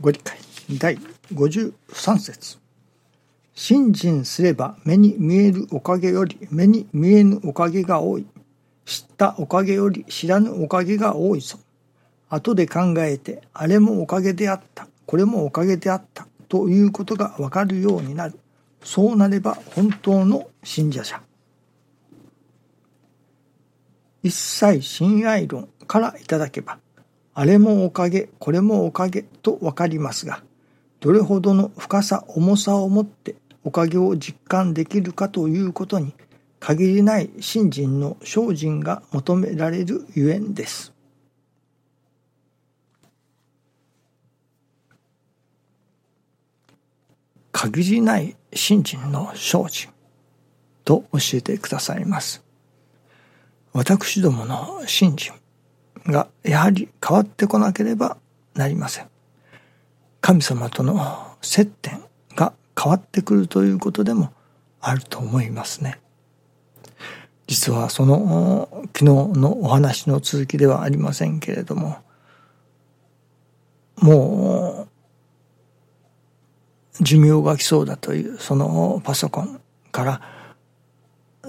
ご理解第53節信心すれば目に見えるおかげより目に見えぬおかげが多い。知ったおかげより知らぬおかげが多いぞ。後で考えて、あれもおかげであった、これもおかげであった、ということがわかるようになる。そうなれば本当の信者者。一切親愛論からいただけば、あれもおかげ、これもおかげとわかりますが、どれほどの深さ、重さを持っておかげを実感できるかということに、限りない信心の精進が求められるゆえんです。限りない信心の精進と教えてくださいます。私どもの信心がやはり変わってこなければなりません。神様との接点が変わってくるということでもあると思いますね。実はその昨日のお話の続きではありませんけれども、もう寿命が来そうだというそのパソコンから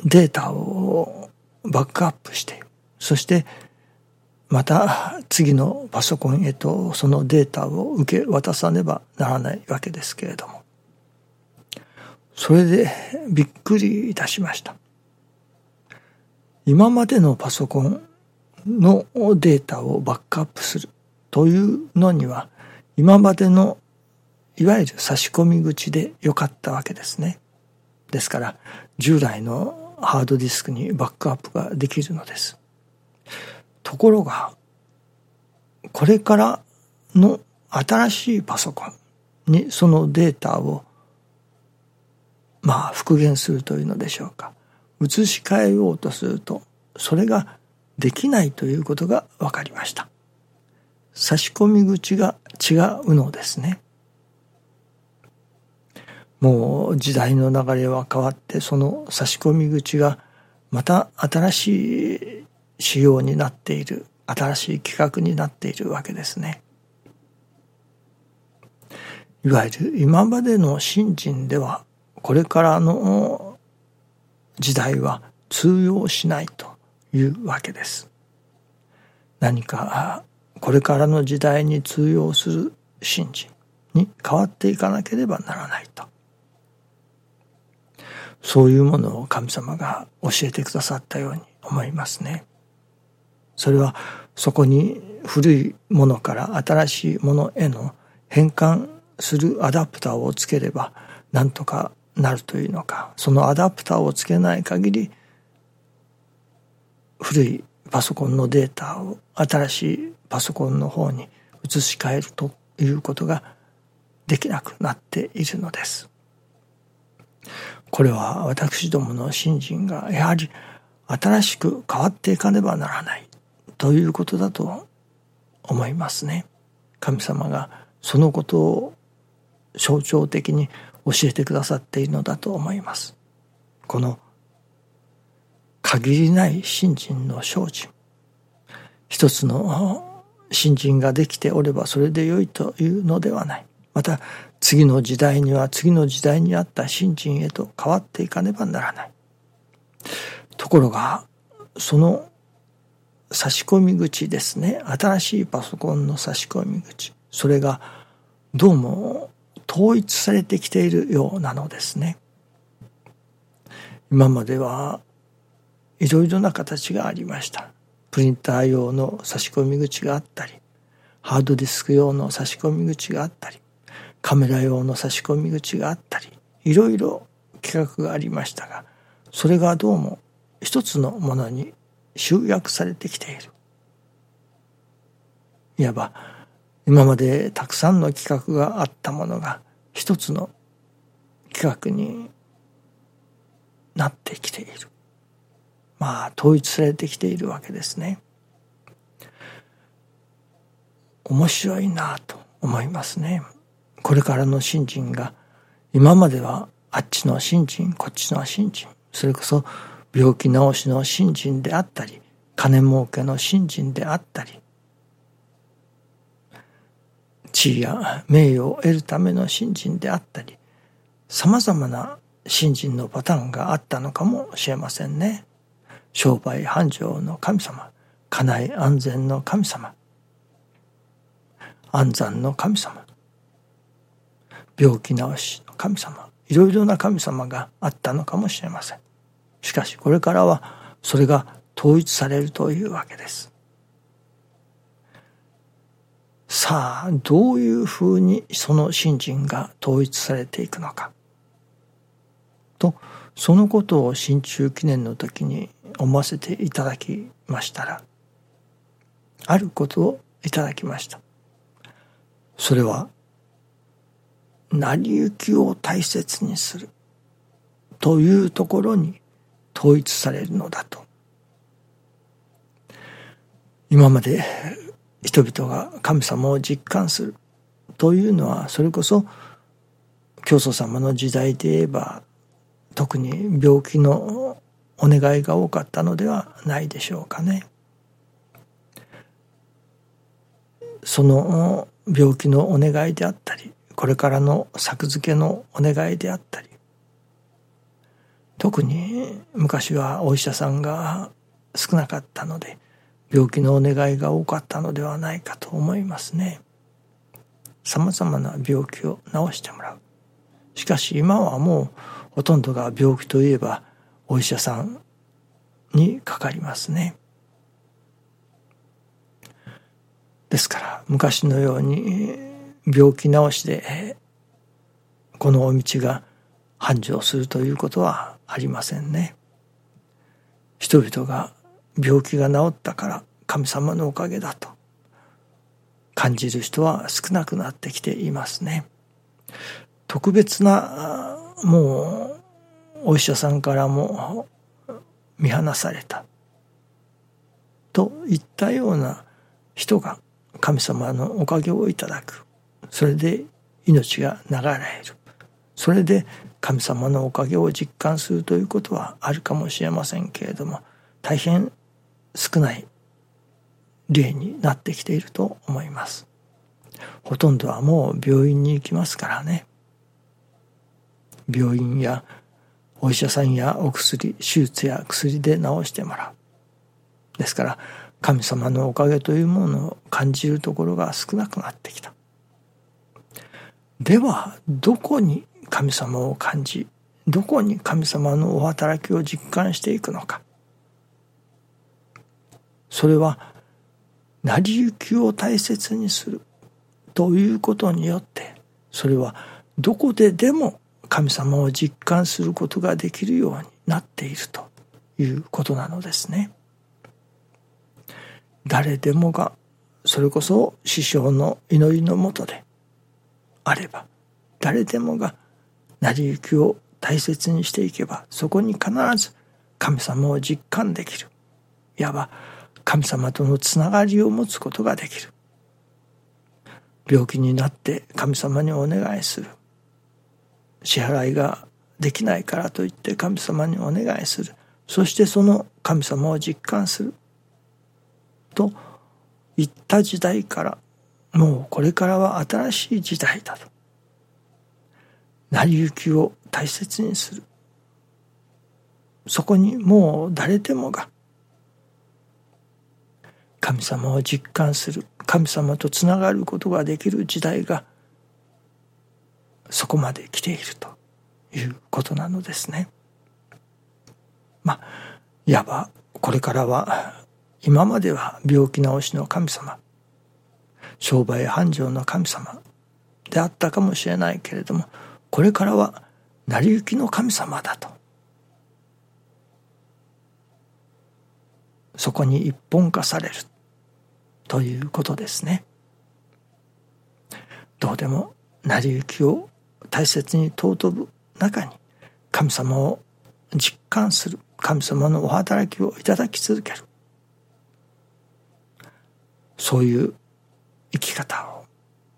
データをバックアップしてそしてまた次のパソコンへとそのデータを受け渡さねばならないわけですけれども。それでびっくりいたしました。今までのパソコンのデータをバックアップするというのには今までのいわゆる差し込み口でよかったわけですね。ですから従来のハードディスクにバックアップができるのです。ところが、これからの新しいパソコンにそのデータを、まあ復元するというのでしょうか。移し替えようとすると、それができないということが分かりました。差し込み口が違うのですね。もう時代の流れは変わってその差し込み口がまた新しい仕様になっている新しい企画になっているわけですね。いわゆる今までの信心ではこれからの時代は通用しないというわけです。何かこれからの時代に通用する信心に変わっていかなければならないと。そういうものを神様が教えてくださったように思いますね。それはそこに古いものから新しいものへの変換するアダプターをつければなんとかなるというのかそのアダプターをつけない限り古いパソコンのデータを新しいパソコンの方に移し替えるということができなくなっているのです。これは私どもの信心がやはり新しく変わっていかねばならないということだと思いますね。神様がそのことを象徴的に教えてくださっているのだと思います。この限りない信心の精進。一つの信心ができておればそれで良いというのではない。また次の時代には次の時代にあった信心へと変わっていかねばならない。ところがその差し込み口ですね。新しいパソコンの差し込み口。それがどうも統一されてきているようなのですね。今まではいろいろな形がありました。プリンター用の差し込み口があったりハードディスク用の差し込み口があったりカメラ用の差し込み口があったりいろいろ企画がありましたがそれがどうも一つのものに集約されてきている。いわば今までたくさんの企画があったものが一つの企画になってきている。まあ統一されてきているわけですね。面白いなと思いますね。これからの新人が今まではあっちの新人こっちの新人それこそ病気治しの信心であったり金儲けの信心であったり地位や名誉を得るための信心であったりさまざまな信心のパターンがあったのかもしれませんね。商売繁盛の神様家内安全の神様安産の神様病気治しの神様いろいろな神様があったのかもしれませんしかしこれからはそれが統一されるというわけです。さあどういうふうにその信心が統一されていくのか。とそのことを新中記念の時に思わせていただきましたらあることをいただきました。それは成り行きを大切にするというところに統一されるのだと今まで人々が神様を実感するというのはそれこそ教祖様の時代で言えば特に病気のお願いが多かったのではないでしょうかね。その病気のお願いであったりこれからの作付けのお願いであったり特に昔はお医者さんが少なかったので病気のお願いが多かったのではないかと思いますね。さまざまな病気を治してもらう。しかし今はもうほとんどが病気といえばお医者さんにかかりますね。ですから昔のように病気治しでこのお道が繁盛するということはありませんね。人々が病気が治ったから神様のおかげだと感じる人は少なくなってきていますね。特別なもうお医者さんからも見放されたといったような人が神様のおかげをいただくそれで命が流れるそれで神様のおかげを実感するということはあるかもしれませんけれども大変少ない例になってきていると思います。ほとんどはもう病院に行きますからね。病院やお医者さんやお薬手術や薬で治してもらう。ですから神様のおかげというものを感じるところが少なくなってきた。ではどこに神様を感じどこに神様のお働きを実感していくのかそれは成り行きを大切にするということによってそれはどこででも神様を実感することができるようになっているということなのですね。誰でもがそれこそ師匠の祈りのもとであれば誰でもが成り行きを大切にしていけばそこに必ず神様を実感できる。いわば神様とのつながりを持つことができる。病気になって神様にお願いする。支払いができないからといって神様にお願いする。そしてその神様を実感する。と言った時代からもうこれからは新しい時代だと成り行きを大切にするそこにもう誰でもが神様を実感する神様とつながることができる時代がそこまで来ているということなのですね。まあいわばこれからは今までは病気治しの神様商売繁盛の神様であったかもしれないけれどもこれからは成り行きの神様だと。そこに一本化される。ということですね。どうでも成り行きを大切に尊ぶ中に神様を実感する神様のお働きをいただき続ける。そういう生き方を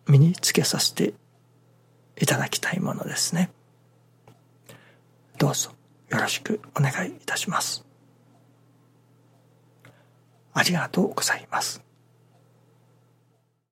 身につけさせていただきたいものですね。どうぞよろしくお願いいたします。ありがとうございます。